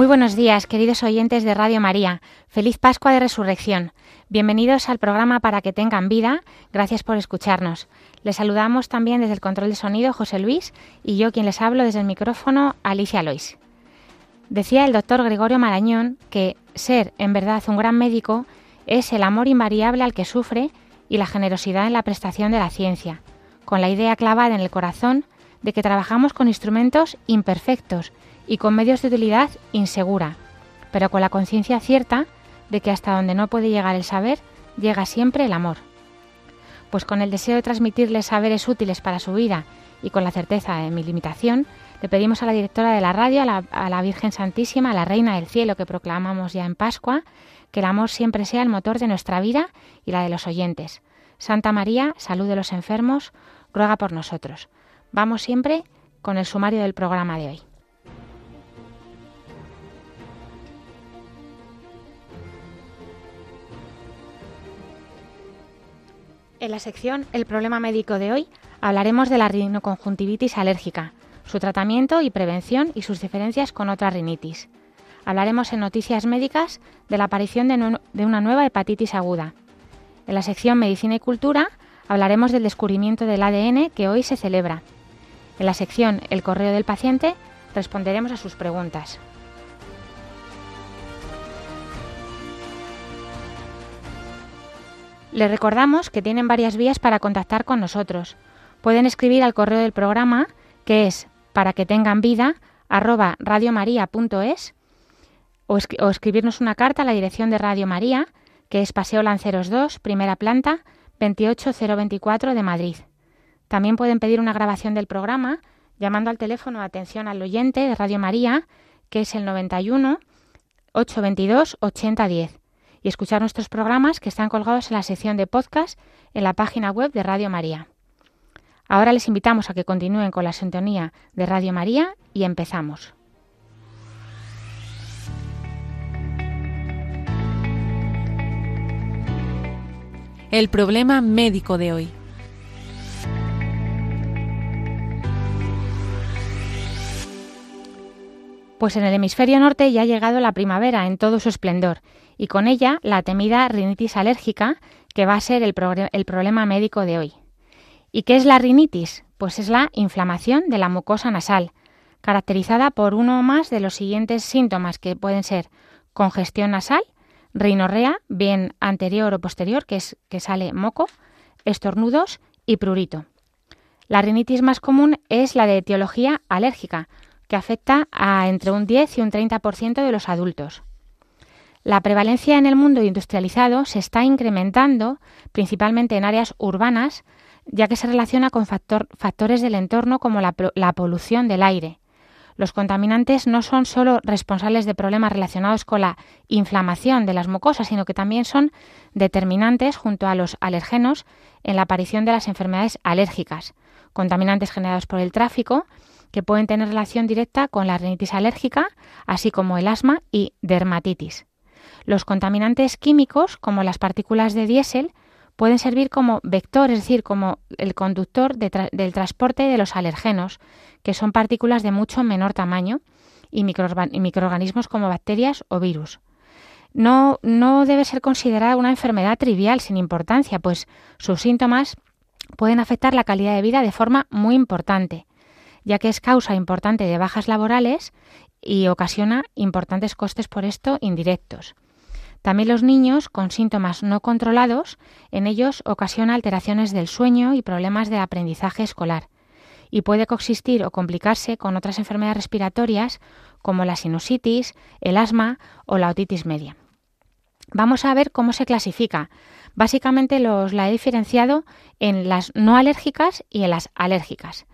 Muy buenos días, queridos oyentes de Radio María. Feliz Pascua de Resurrección. Bienvenidos al programa Para que tengan vida. Gracias por escucharnos. Les saludamos también desde el control de sonido José Luis y yo quien les hablo desde el micrófono Alicia Lois. Decía el doctor Gregorio Marañón que ser en verdad un gran médico es el amor invariable al que sufre y la generosidad en la prestación de la ciencia, con la idea clavada en el corazón de que trabajamos con instrumentos imperfectos y con medios de utilidad insegura, pero con la conciencia cierta de que hasta donde no puede llegar el saber, llega siempre el amor. Pues con el deseo de transmitirles saberes útiles para su vida y con la certeza de mi limitación, le pedimos a la directora de la radio, a la, a la, Virgen Santísima, a la Reina del Cielo que proclamamos ya en Pascua, que el amor siempre sea el motor de nuestra vida y la de los oyentes. Santa María, salud de los enfermos, ruega por nosotros. Vamos siempre con el sumario del programa de hoy. En la sección El problema médico de hoy hablaremos de la rinoconjuntivitis alérgica, su tratamiento y prevención y sus diferencias con otra rinitis. Hablaremos en Noticias Médicas de la aparición de, de una nueva hepatitis aguda. En la sección Medicina y Cultura hablaremos del descubrimiento del ADN que hoy se celebra. En la sección El correo del paciente responderemos a sus preguntas. Les recordamos que tienen varias vías para contactar con nosotros. Pueden escribir al correo del programa, que es para que tengan vida, arroba radiomaria.es, o, escri o escribirnos una carta a la dirección de Radio María, que es Paseo Lanceros 2, primera planta, 28024 de Madrid. También pueden pedir una grabación del programa llamando al teléfono atención al oyente de Radio María, que es el 91 822 8010 y escuchar nuestros programas que están colgados en la sección de podcast en la página web de Radio María. Ahora les invitamos a que continúen con la sintonía de Radio María y empezamos. El problema médico de hoy. Pues en el hemisferio norte ya ha llegado la primavera en todo su esplendor y con ella la temida rinitis alérgica, que va a ser el, pro el, problema médico de hoy. ¿Y qué es la rinitis? Pues es la inflamación de la mucosa nasal, caracterizada por uno o más de los siguientes síntomas que pueden ser congestión nasal, rinorrea, bien anterior o posterior, que es que sale moco, estornudos y prurito. La rinitis más común es la de etiología alérgica, que afecta a entre un 10 y un 30% de los adultos. La prevalencia en el mundo industrializado se está incrementando, principalmente en áreas urbanas, ya que se relaciona con factor, factores del entorno como la, la, polución del aire. Los contaminantes no son solo responsables de problemas relacionados con la inflamación de las mucosas, sino que también son determinantes junto a los alergenos en la aparición de las enfermedades alérgicas, contaminantes generados por el tráfico, que pueden tener relación directa con la rinitis alérgica, así como el asma y dermatitis. Los contaminantes químicos, como las partículas de diésel, pueden servir como vector, es decir, como el conductor del transporte de los alergenos, que son partículas de mucho menor tamaño, y, micro y microorganismos como bacterias o virus. No debe ser considerada una enfermedad trivial sin importancia, pues sus síntomas pueden afectar la calidad de vida de forma muy importante, ya que es causa importante de bajas laborales y ocasiona importantes costes por esto indirectos. También los niños con síntomas no controlados, en ellos ocasiona alteraciones del sueño y problemas de aprendizaje escolar, y puede coexistir o complicarse con otras enfermedades respiratorias como la sinusitis, el asma o la otitis media. Vamos a ver cómo se clasifica. Básicamente los la he diferenciado en las no alérgicas y en las alérgicas.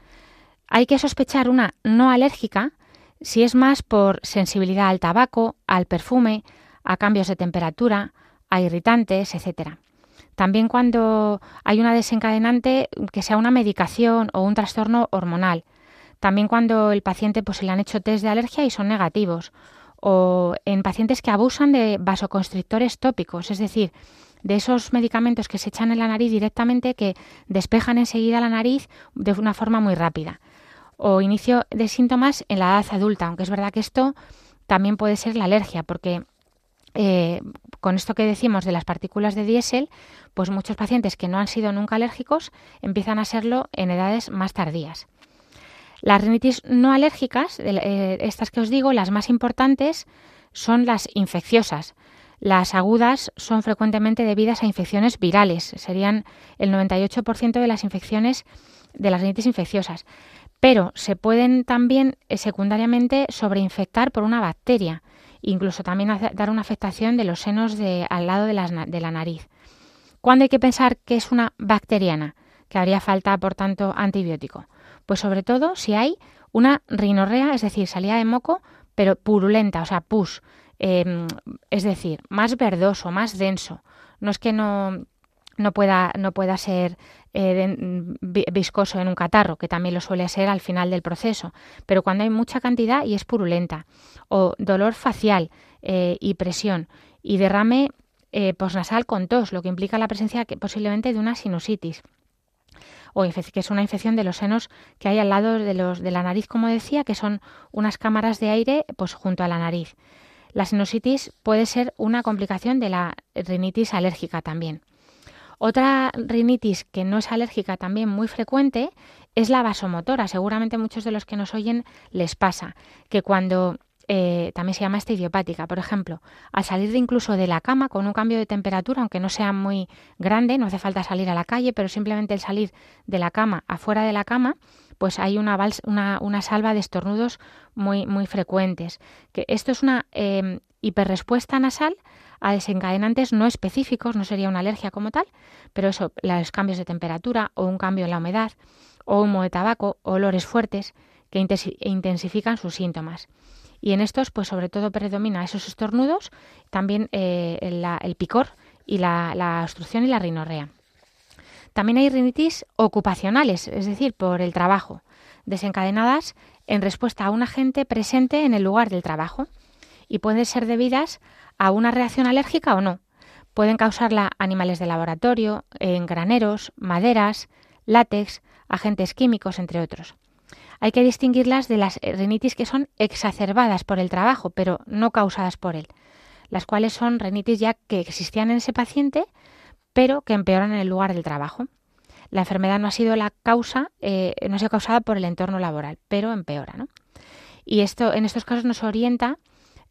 Hay que sospechar una no alérgica si es más por sensibilidad al tabaco, al perfume, a cambios de temperatura, a irritantes, etc. También cuando hay una desencadenante que sea una medicación o un trastorno hormonal. También cuando el paciente pues, le han hecho test de alergia y son negativos. O en pacientes que abusan de vasoconstrictores tópicos, es decir, de esos medicamentos que se echan en la nariz directamente que despejan enseguida la nariz de una forma muy rápida. O inicio de síntomas en la edad adulta, aunque es verdad que esto también puede ser la alergia, porque eh, con esto que decimos de las partículas de diésel, pues muchos pacientes que no han sido nunca alérgicos empiezan a serlo en edades más tardías. Las rinitis no alérgicas, eh, estas que os digo, las más importantes son las infecciosas, las agudas son frecuentemente debidas a infecciones virales, serían el 98% de las infecciones de las rinitis infecciosas, pero se pueden también eh, secundariamente sobreinfectar por una bacteria, incluso también dar una afectación de los senos al lado de la, de la nariz. ¿Cuándo hay que pensar que es una bacteriana? Que haría falta, por tanto, antibiótico. Pues sobre todo si hay una rinorrea, es decir, salida de moco, pero purulenta, o sea, pus, Em, es decir, más verdoso, más denso. No es que no, no, pueda, no pueda ser eh, viscoso en un catarro, que también lo suele ser al final del proceso, pero cuando hay mucha cantidad y es purulenta, o dolor facial eh, y presión, y derrame eh, posnasal con tos, lo que implica la presencia posiblemente de una sinusitis o que es una infección de los senos que hay al lado de, los, de la nariz, como decía, que son unas cámaras de aire pues junto a la nariz. La sinusitis puede ser una complicación de la rinitis alérgica también. Otra rinitis que no es alérgica también muy frecuente es la vasomotora. Seguramente muchos de los que nos oyen les pasa que cuando eh, también se llama esta idiopática. Por ejemplo, al salir de incluso de la cama con un cambio de temperatura, aunque no sea muy grande, no hace falta salir a la calle, pero simplemente el salir de la cama afuera de la cama, pues hay una, una, salva de estornudos muy, muy frecuentes. Que esto es una eh, hiperrespuesta nasal a desencadenantes no específicos, no sería una alergia como tal, pero eso, los cambios de temperatura o un cambio en la humedad o humo de tabaco, olores fuertes que intensifican sus síntomas. Y en estos, pues sobre todo predomina esos estornudos, también eh, el picor y la, la obstrucción y la rinorrea. También hay rinitis ocupacionales, es decir, por el trabajo, desencadenadas en respuesta a un agente presente en el lugar del trabajo y pueden ser debidas a una reacción alérgica o no. Pueden causarla animales de laboratorio, en graneros, maderas, látex, agentes químicos, entre otros. Hay que distinguirlas de las rinitis que son exacerbadas por el trabajo, pero no causadas por él, las cuales son rinitis ya que existían en ese paciente, pero que empeoran en el lugar del trabajo. La enfermedad no ha sido la causa, eh, no ha sido causada por el entorno laboral, pero empeora. ¿no? Y esto, en estos casos nos orienta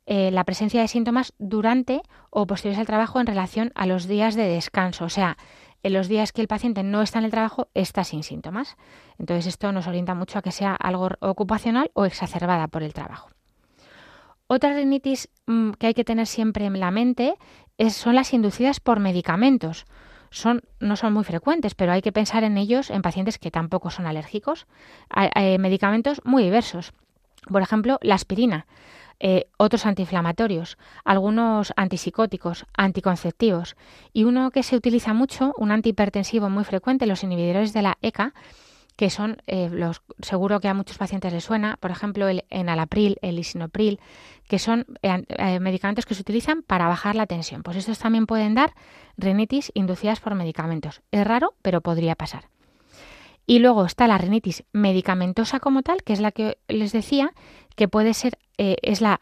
eh, la presencia de síntomas durante o posteriores al trabajo en relación a los días de descanso. O sea, en los días que el paciente no está en el trabajo, está sin síntomas. Entonces, esto nos orienta mucho a que sea algo ocupacional o exacerbada por el trabajo. Otra rinitis mm, que hay que tener siempre en la mente son las inducidas por medicamentos. Son, no son muy frecuentes, pero hay que pensar en ellos en pacientes que tampoco son alérgicos. Hay, medicamentos muy diversos. Por ejemplo, la aspirina, eh, otros antiinflamatorios, algunos antipsicóticos, anticonceptivos y uno que se utiliza mucho, un antihipertensivo muy frecuente, los inhibidores de la ECA, que son eh, los seguro que a muchos pacientes les suena, por ejemplo, el enalapril, el lisinopril, que son eh, medicamentos que se utilizan para bajar la tensión. Pues estos también pueden dar rinitis inducidas por medicamentos. Es raro, pero podría pasar. Y luego está la rinitis medicamentosa como tal, que es la que les decía, que puede ser, es la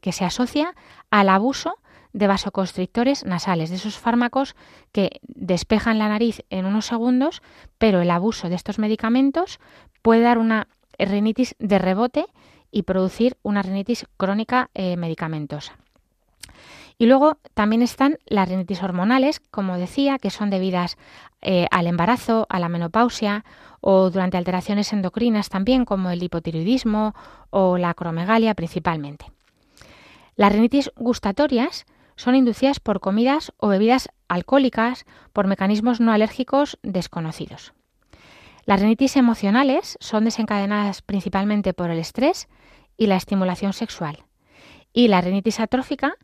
que se asocia al abuso de vasoconstrictores nasales, de esos fármacos que despejan la nariz en unos segundos, pero el abuso de estos medicamentos puede dar una rinitis de rebote y producir una rinitis crónica eh, medicamentosa. Y luego también están las rinitis hormonales, como decía, que son debidas eh, al embarazo, a la menopausia o durante alteraciones endocrinas también, como el hipotiroidismo o la acromegalia principalmente. Las rinitis gustatorias son inducidas por comidas o bebidas alcohólicas por mecanismos no alérgicos desconocidos. Las rinitis emocionales son desencadenadas principalmente por el estrés y la estimulación sexual. Y la rinitis atrófica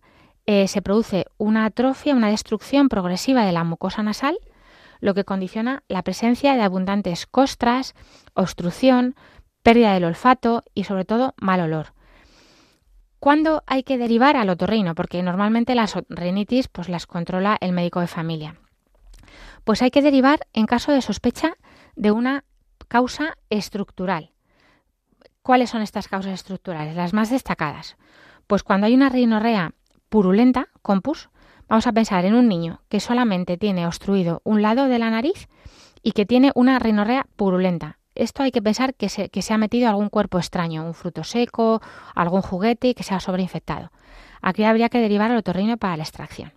eh, se produce una atrofia, una destrucción progresiva de la mucosa nasal, lo que condiciona la presencia de abundantes costras, obstrucción, pérdida del olfato y sobre todo mal olor. ¿Cuándo hay que derivar al otorrino? Porque normalmente las rinitis pues las controla el médico de familia. Pues hay que derivar en caso de sospecha de una causa estructural. ¿Cuáles son estas causas estructurales? Las más destacadas. Pues cuando hay una rinorrea purulenta, compus, vamos a pensar en un niño que solamente tiene obstruido un lado de la nariz y que tiene una rinorrea purulenta. Esto hay que pensar que se, ha metido algún cuerpo extraño, un fruto seco, algún juguete que se ha sobreinfectado. Aquí habría que derivar al otorrino para la extracción.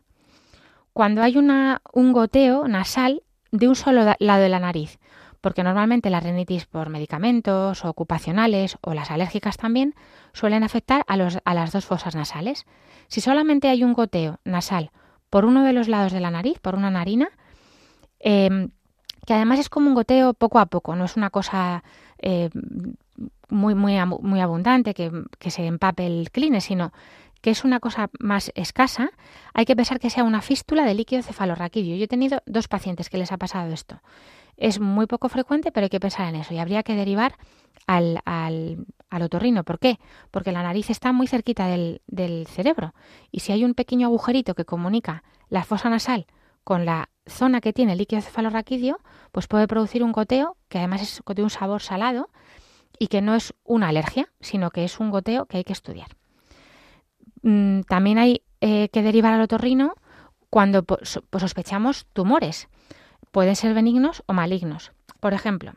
Cuando hay una, un goteo nasal de un solo lado de la nariz, porque normalmente la rinitis por medicamentos o ocupacionales o las alérgicas también suelen afectar a, los, a las dos fosas nasales. Si solamente hay un goteo nasal por uno de los lados de la nariz, por una narina, em, que además es como un goteo poco a poco, no es una cosa eh, muy, muy, muy abundante que, que, se empape el cline, sino que es una cosa más escasa, hay que pensar que sea una fístula de líquido cefalorraquídeo. Yo he tenido dos pacientes que les ha pasado esto. Es muy poco frecuente, pero hay que pensar en eso y habría que derivar al, al, al otorrino. ¿Por qué? Porque la nariz está muy cerquita del, del cerebro y si hay un pequeño agujerito que comunica la fosa nasal con la zona que tiene el líquido cefalorraquídeo, pues puede producir un goteo que además es de un sabor salado y que no es una alergia, sino que es un goteo que hay que estudiar. Mm, también hay eh, que derivar al otorrino cuando pues, sospechamos tumores. Pueden ser benignos o malignos. Por ejemplo,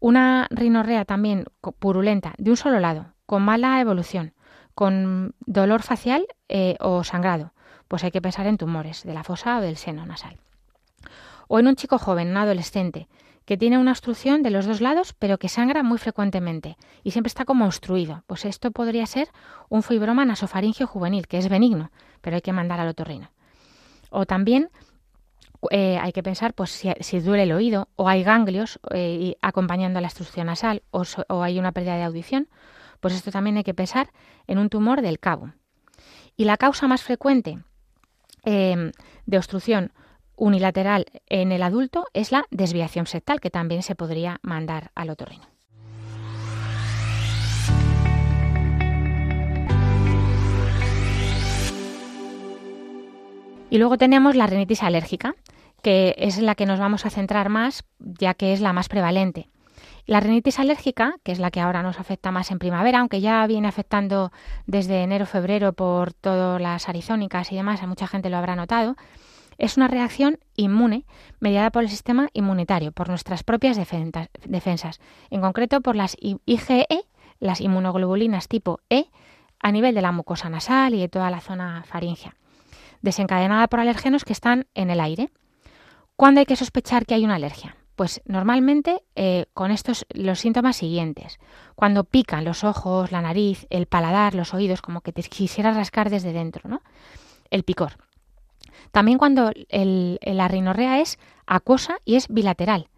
una rinorrea también purulenta de un solo lado, con mala evolución, con dolor facial eh, o sangrado, pues hay que pensar en tumores de la fosa o del seno nasal. O en un chico joven, un adolescente, que tiene una obstrucción de los dos lados, pero que sangra muy frecuentemente y siempre está como obstruido. Pues esto podría ser un fibroma nasofaringio juvenil, que es benigno, pero hay que mandar al otorrino. O también eh, hay que pensar pues si, duele el oído o hay ganglios eh, acompañando la obstrucción nasal o, hay una pérdida de audición, pues esto también hay que pensar en un tumor del cabo. Y la causa más frecuente eh, de obstrucción unilateral en el adulto es la desviación septal, que también se podría mandar al otorrino. Y luego tenemos la rinitis alérgica, que es la que nos vamos a centrar más, ya que es la más prevalente. La rinitis alérgica, que es la que ahora nos afecta más en primavera, aunque ya viene afectando desde enero-febrero por todas las arizónicas y demás, a mucha gente lo habrá notado, es una reacción inmune mediada por el sistema inmunitario, por nuestras propias defensas, en concreto por las IgE, las inmunoglobulinas tipo E, a nivel de la mucosa nasal y de toda la zona faringea, desencadenada por alergenos que están en el aire. ¿Cuándo hay que sospechar que hay una alergia? Pues normalmente eh, con estos los síntomas siguientes. Cuando pican los ojos, la nariz, el paladar, los oídos, como que te quisiera rascar desde dentro, ¿no? El picor. También cuando la rinorrea es acuosa y es bilateral,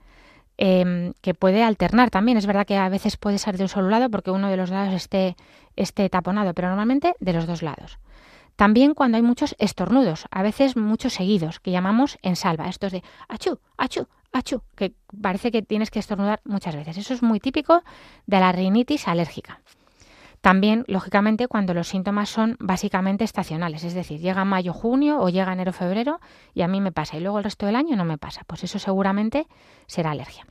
em, que puede alternar también. Es verdad que a veces puede ser de un solo lado porque uno de los lados esté, esté taponado, pero normalmente de los dos lados. También cuando hay muchos estornudos, a veces muchos seguidos, que llamamos en salva, estos de achú, achú, achú, que parece que tienes que estornudar muchas veces. Eso es muy típico de la rinitis alérgica. También, lógicamente, cuando los síntomas son básicamente estacionales, es decir, llega mayo, junio o llega enero, febrero y a mí me pasa y luego el resto del año no me pasa, pues eso seguramente será alergia.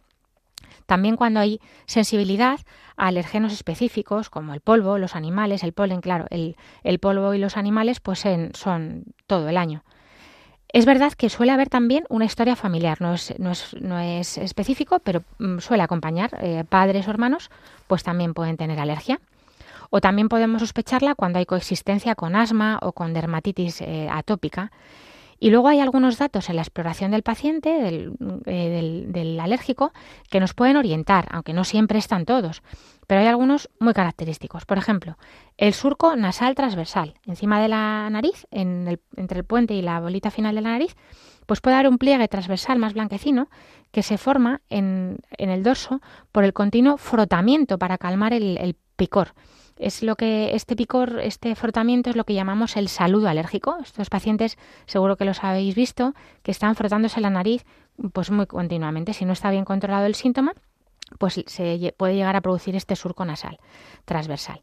También cuando hay sensibilidad a alergenos específicos como el polvo, los animales, el polen, claro, el, polvo y los animales pues son todo el año. Es verdad que suele haber también una historia familiar, no es, específico, pero mm, suele acompañar. Eh, padres o hermanos pues también pueden tener alergia. O también podemos sospecharla cuando hay coexistencia con asma o con dermatitis eh, atópica. Y luego hay algunos datos en la exploración del paciente, eh, del, alérgico, que nos pueden orientar, aunque no siempre están todos, pero hay algunos muy característicos. Por ejemplo, el surco nasal transversal, encima de la nariz, entre el puente y la bolita final de la nariz, Pues puede dar un pliegue transversal más blanquecino que se forma en, el dorso por el continuo frotamiento para calmar el, picor. Es lo que este picor, este frotamiento es lo que llamamos el saludo alérgico. Estos pacientes, seguro que los habéis visto, que están frotándose la nariz pues muy continuamente. Si no está bien controlado el síntoma, pues se puede llegar a producir este surco nasal transversal.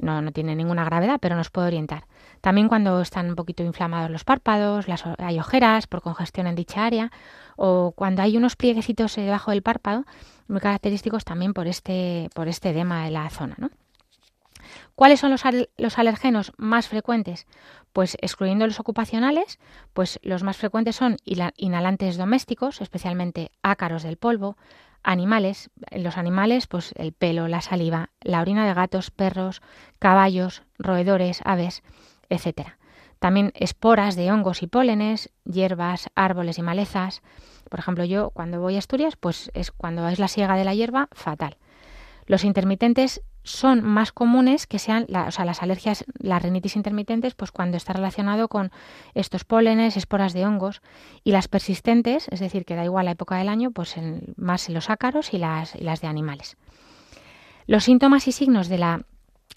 No, no tiene ninguna gravedad, pero nos puede orientar. También cuando están un poquito inflamados los párpados, las, hay ojeras por congestión en dicha área, o cuando hay unos plieguecitos debajo del párpado, muy característicos también por este, por este edema de la zona. ¿no? ¿Cuáles son los, los, alergenos más frecuentes? Pues excluyendo los ocupacionales, pues los más frecuentes son inhalantes domésticos, especialmente ácaros del polvo, animales, los animales, pues el pelo, la saliva, la orina de gatos, perros, caballos, roedores, aves, etcétera. También esporas de hongos y pólenes, hierbas, árboles y malezas. Por ejemplo, yo cuando voy a Asturias, pues es cuando es la siega de la hierba, fatal. Los intermitentes son más comunes que sean o sea, las alergias, las rinitis intermitentes, pues cuando está relacionado con estos pólenes, esporas de hongos, y las persistentes, es decir, que da igual la época del año, pues más en los ácaros y las, y las de animales. Los síntomas y signos de la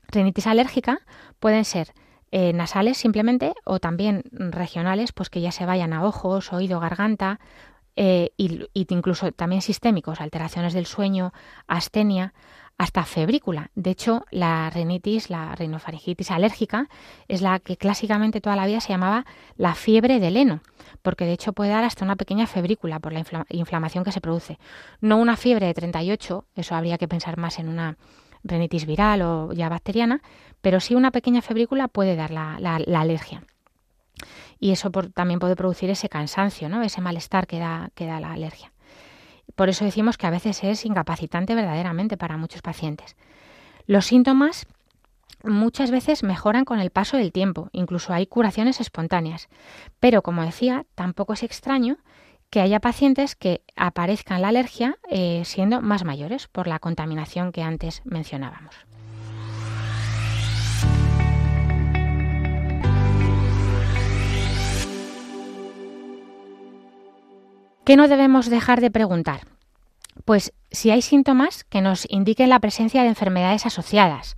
rinitis alérgica pueden ser eh, nasales simplemente o también regionales, pues que ya se vayan a ojos, oído, garganta, eh, y, incluso también sistémicos, alteraciones del sueño, astenia, hasta febrícula. De hecho, la rinitis, la rinofaringitis alérgica, es la que clásicamente toda la vida se llamaba la fiebre del heno, porque de hecho puede dar hasta una pequeña febrícula por la inflamación que se produce. No una fiebre de 38, eso habría que pensar más en una rinitis viral o ya bacteriana, pero sí una pequeña febrícula puede dar la, alergia. Y eso también puede producir ese cansancio, ¿no? ese malestar que da, que da la alergia. Por eso decimos que a veces es incapacitante verdaderamente para muchos pacientes. Los síntomas muchas veces mejoran con el paso del tiempo, incluso hay curaciones espontáneas. Pero, como decía, tampoco es extraño que haya pacientes que aparezcan la alergia eh, siendo más mayores por la contaminación que antes mencionábamos. ¿Qué no debemos dejar de preguntar? Pues si hay síntomas que nos indiquen la presencia de enfermedades asociadas,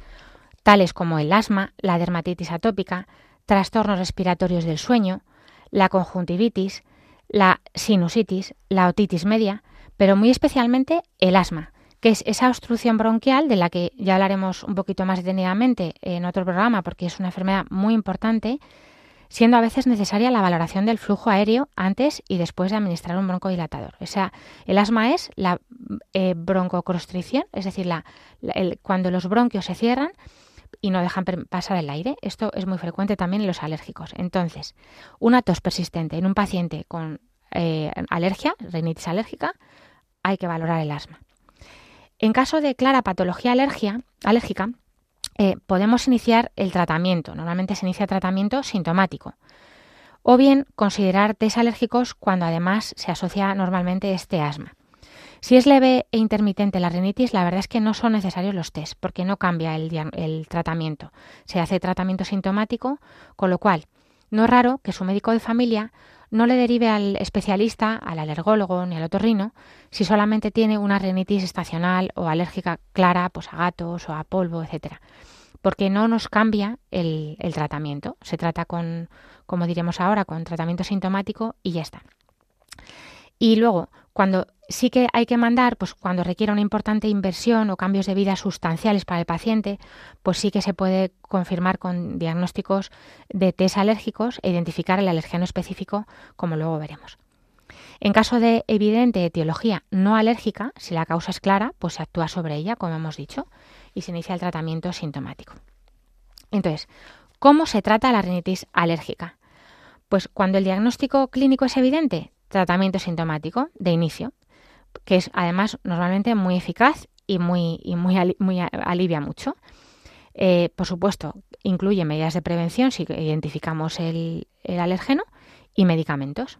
tales como el asma, la dermatitis atópica, trastornos respiratorios del sueño, la conjuntivitis, la sinusitis, la otitis media, pero muy especialmente el asma, que es esa obstrucción bronquial de la que ya hablaremos un poquito más detenidamente en otro programa porque es una enfermedad muy importante siendo a veces necesaria la valoración del flujo aéreo antes y después de administrar un broncodilatador. O sea, el asma es la eh, broncoconstricción, es decir, la, cuando los bronquios se cierran y no dejan pasar el aire. Esto es muy frecuente también en los alérgicos. Entonces, una tos persistente en un paciente con eh, alergia, rinitis alérgica, hay que valorar el asma. En caso de clara patología alergia, alérgica, eh, podemos iniciar el tratamiento. Normalmente se inicia tratamiento sintomático. O bien considerar test alérgicos cuando además se asocia normalmente este asma. Si es leve e intermitente la rinitis, la verdad es que no son necesarios los test porque no cambia el, el tratamiento. Se hace tratamiento sintomático, con lo cual no es raro que su médico de familia no le derive al especialista, al alergólogo ni al otorrino, si solamente tiene una rinitis estacional o alérgica clara pues a gatos o a polvo, etcétera. Porque no nos cambia el, el tratamiento. Se trata con, como diremos ahora, con tratamiento sintomático y ya está. Y luego, cuando sí que hay que mandar, pues cuando requiera una importante inversión o cambios de vida sustanciales para el paciente, pues sí que se puede confirmar con diagnósticos de test alérgicos e identificar el alergeno específico, como luego veremos. En caso de evidente etiología no alérgica, si la causa es clara, pues se actúa sobre ella, como hemos dicho, y se inicia el tratamiento sintomático. Entonces, ¿cómo se trata la rinitis alérgica? Pues cuando el diagnóstico clínico es evidente, tratamiento sintomático de inicio, que es además normalmente muy eficaz y muy, y muy, muy alivia mucho. Eh, por supuesto, incluye medidas de prevención si identificamos el, el alérgeno y medicamentos.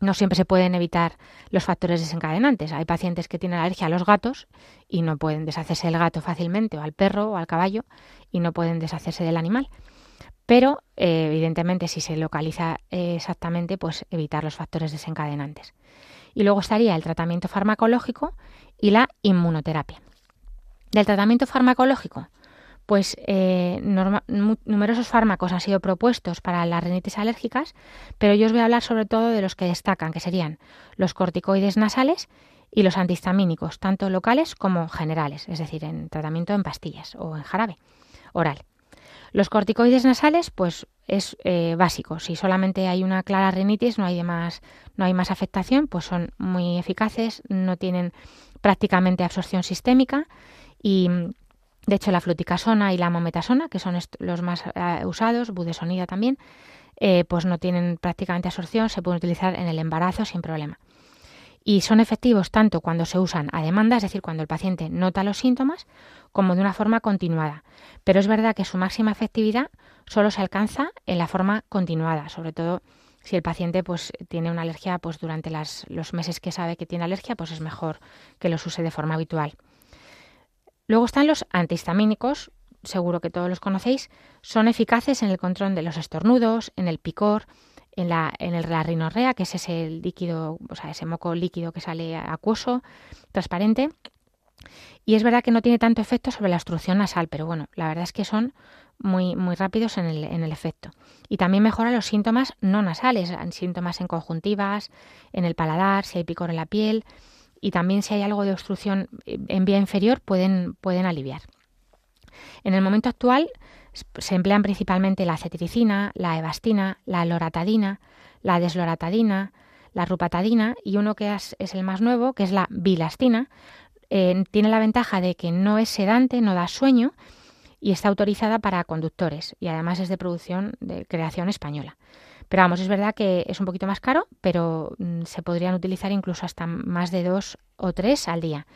No siempre se pueden evitar los factores desencadenantes. Hay pacientes que tienen alergia a los gatos y no pueden deshacerse del gato fácilmente, o al perro o al caballo, y no pueden deshacerse del animal pero eh, evidentemente si se localiza eh, exactamente, pues evitar los factores desencadenantes. Y luego estaría el tratamiento farmacológico y la inmunoterapia. Del tratamiento farmacológico, pues eh, numerosos fármacos han sido propuestos para las rinitis alérgicas, pero yo os voy a hablar sobre todo de los que destacan, que serían los corticoides nasales y los antihistamínicos, tanto locales como generales, es decir, en tratamiento en pastillas o en jarabe oral. Los corticoides nasales, pues es eh, básico. Si solamente hay una clara rinitis, no hay más, no hay más afectación, pues son muy eficaces, no tienen prácticamente absorción sistémica y de hecho la fluticasona y la mometasona, que son los más eh, usados, budesonida también, eh, pues no tienen prácticamente absorción, se pueden utilizar en el embarazo sin problema y son efectivos tanto cuando se usan a demanda, es decir, cuando el paciente nota los síntomas, como de una forma continuada. Pero es verdad que su máxima efectividad solo se alcanza en la forma continuada, sobre todo si el paciente pues tiene una alergia pues durante los meses que sabe que tiene alergia, pues es mejor que los use de forma habitual. Luego están los antihistamínicos, seguro que todos los conocéis, son eficaces en el control de los estornudos, en el picor, en la, en el, la rinorrea, que es ese líquido, o sea, ese moco líquido que sale acuoso, transparente. Y es verdad que no tiene tanto efecto sobre la obstrucción nasal, pero bueno, la verdad es que son muy, muy rápidos en el, en el efecto. Y también mejora los síntomas no nasales, síntomas en conjuntivas, en el paladar, si hay picor en la piel y también si hay algo de obstrucción en vía inferior pueden, pueden aliviar. En el momento actual se emplean principalmente la cetiricina, la evastina, la loratadina, la desloratadina, la rupatadina y uno que es, el más nuevo, que es la bilastina. Eh, tiene la ventaja de que no es sedante, no da sueño y está autorizada para conductores y además es de producción de creación española. Pero vamos, es verdad que es un poquito más caro, pero mm, se podrían utilizar incluso hasta más de dos o tres al día.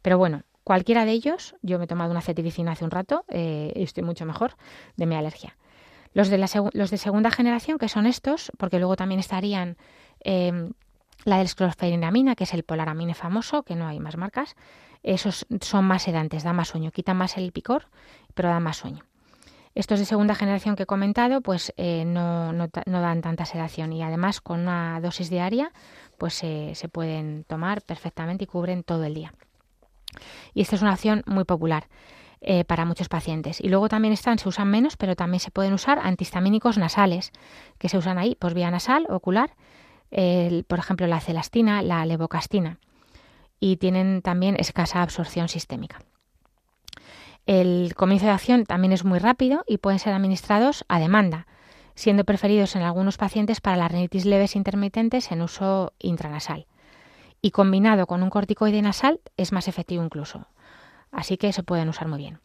Pero bueno, Cualquiera de ellos, yo me he tomado una cetiricina hace un rato eh, y estoy mucho mejor de mi alergia. Los de, la los de segunda generación, que son estos, porque luego también estarían em, la del que es el polaramine famoso, que no hay más marcas, esos son más sedantes, dan más sueño, quitan más el picor, pero dan más sueño. Estos de segunda generación que he comentado, pues eh, no, no, dan tanta sedación y además con una dosis diaria, pues se pueden tomar perfectamente y cubren todo el día. Y esta es una opción muy popular. Eh, para muchos pacientes. Y luego también están, se usan menos, pero también se pueden usar antihistamínicos nasales, que se usan ahí por vía nasal, ocular, por ejemplo la celastina, la levocastina, y tienen también escasa absorción sistémica. El comienzo de acción también es muy rápido y pueden ser administrados a demanda, siendo preferidos en algunos pacientes para las rinitis leves intermitentes en uso intranasal y combinado con un corticoide nasal es más efectivo incluso. Así que se pueden usar muy bien.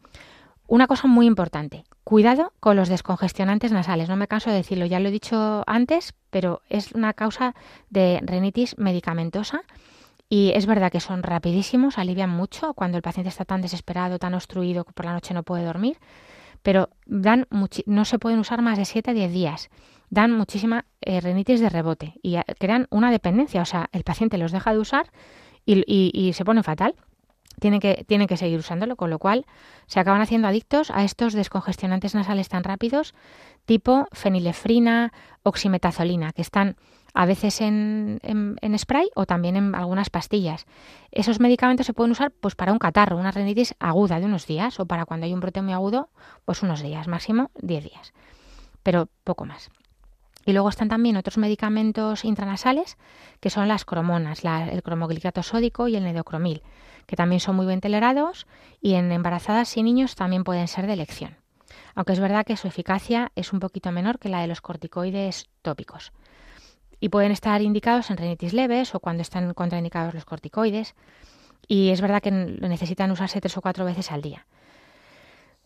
Una cosa muy importante, cuidado con los descongestionantes nasales. No me canso de decirlo, ya lo he dicho antes, pero es una causa de rinitis medicamentosa y es verdad que son rapidísimos, alivian mucho cuando el paciente está tan desesperado, tan obstruido que por la noche no puede dormir, pero dan no se pueden usar más de 7 a 10 días dan muchísima eh, rinitis de rebote y crean una dependencia. O sea, el paciente los deja de usar y, se pone fatal. Tienen que, tienen que seguir usándolo, con lo cual se acaban haciendo adictos a estos descongestionantes nasales tan rápidos, tipo fenilefrina, oximetazolina, que están a veces en, en, spray o también en algunas pastillas. Esos medicamentos se pueden usar pues para un catarro, una rinitis aguda de unos días o para cuando hay un brote muy agudo, pues unos días, máximo 10 días, pero poco más. Y luego están también otros medicamentos intranasales, que son las cromonas, el cromoglicato sódico y el nedocromil, que también son muy bien tolerados y en embarazadas y niños también pueden ser de elección. Aunque es verdad que su eficacia es un poquito menor que la de los corticoides tópicos. Y pueden estar indicados en rinitis leves o cuando están contraindicados los corticoides. Y es verdad que necesitan usarse tres o cuatro veces al día.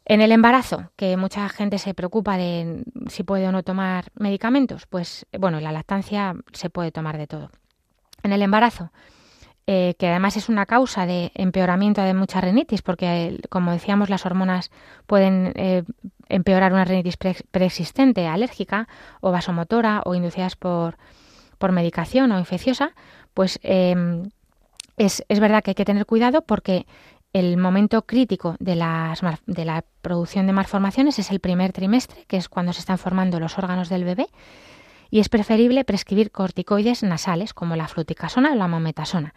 En el embarazo, que mucha gente se preocupa de si puede o no tomar medicamentos, pues bueno, en la lactancia se puede tomar de todo. En el embarazo, eh, que además es una causa de empeoramiento de mucha rinitis, porque como decíamos, las hormonas pueden eh, empeorar una rinitis preexistente, alérgica o vasomotora o inducidas por, por medicación o infecciosa, pues em, es, es verdad que hay que tener cuidado porque El momento crítico de, de la producción de malformaciones es el primer trimestre, que es cuando se están formando los órganos del bebé, y es preferible prescribir corticoides nasales como la fluticasona o la mometasona.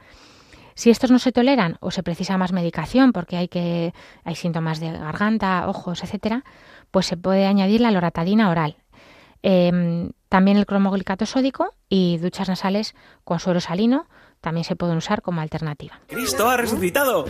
Si estos no se toleran o se precisa más medicación porque hay que hay síntomas de garganta, ojos, etcétera, pues se puede añadir la loratadina oral. Em, también el cromoglicato sódico y duchas nasales con suero salino también se pueden usar como alternativa. ¡Cristo ha resucitado!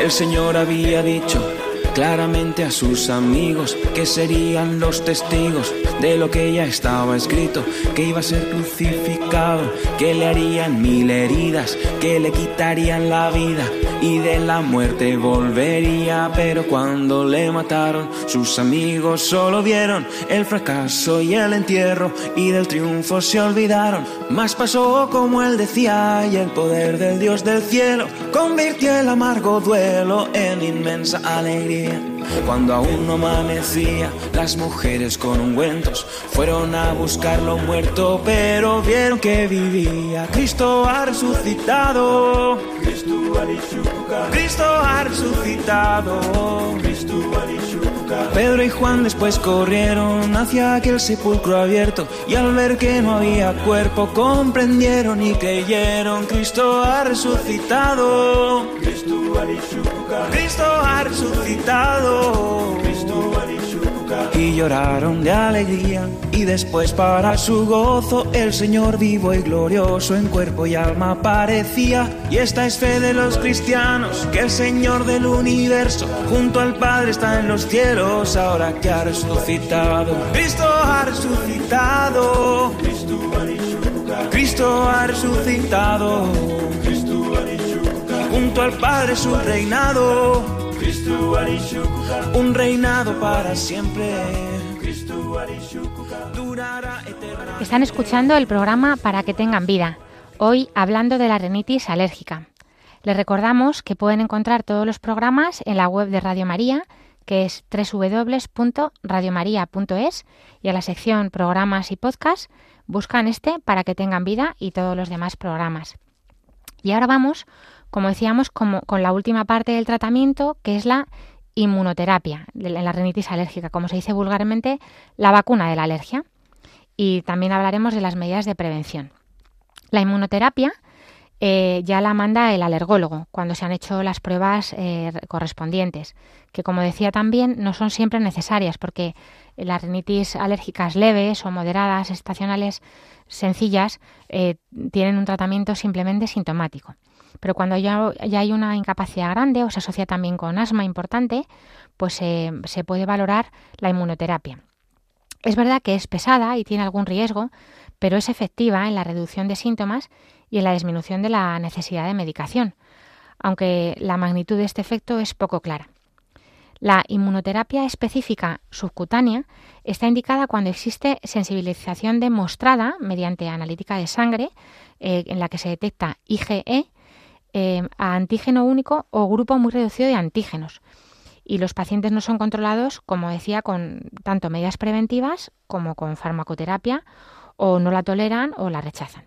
El Señor había dicho claramente a sus amigos que serían los testigos de lo que ya estaba escrito, que iba a ser crucificado, que le harían mil heridas, que le quitarían la vida y de la muerte volvería, pero cuando le mataron sus amigos solo vieron el fracaso y el entierro y del triunfo se olvidaron, más pasó como él decía y el poder del Dios del cielo convirtió el amargo duelo en inmensa alegría. Cuando aún no amanecía, las mujeres con ungüentos fueron a buscarlo muerto, pero vieron que vivía. Cristo ha resucitado. Cristo ha resucitado. Pedro y Juan después corrieron hacia aquel sepulcro abierto y al ver que no había cuerpo comprendieron y creyeron Cristo ha resucitado. Cristo ha resucitado. Y lloraron de alegría y después para su gozo el Señor vivo y glorioso en cuerpo y alma parecía. Y esta es fe de los cristianos, que el Señor del universo junto al Padre está en los cielos ahora que ha resucitado. Cristo ha resucitado. Cristo ha resucitado. Junto al Padre su reinado. Un reinado para siempre. Están escuchando el programa Para que tengan vida. Hoy hablando de la rinitis alérgica. Les recordamos que pueden encontrar todos los programas en la web de Radio María, que es www.radiomaria.es, y a la sección Programas y Podcast buscan este para que tengan vida y todos los demás programas. Y ahora vamos, como decíamos, con la última parte del tratamiento, que es la inmunoterapia en la rinitis alérgica, como se dice vulgarmente, la vacuna de la alergia. Y también hablaremos de las medidas de prevención. La inmunoterapia eh, ya la manda el alergólogo cuando se han hecho las pruebas eh, correspondientes, que como decía también no son siempre necesarias porque las rinitis alérgicas leves o moderadas, estacionales, sencillas, eh, tienen un tratamiento simplemente sintomático. Pero cuando ya, hay una incapacidad grande o se asocia también con asma importante, pues se puede valorar la inmunoterapia. Es verdad que es pesada y tiene algún riesgo, pero es efectiva en la reducción de síntomas y en la disminución de la necesidad de medicación, aunque la magnitud de este efecto es poco clara. La inmunoterapia específica subcutánea está indicada cuando existe sensibilización demostrada mediante analítica de sangre eh, en la que se detecta IgE eh, a antígeno único o grupo muy reducido de antígenos. Y los pacientes no son controlados, como decía, con tanto medidas preventivas como con farmacoterapia o no la toleran o la rechazan.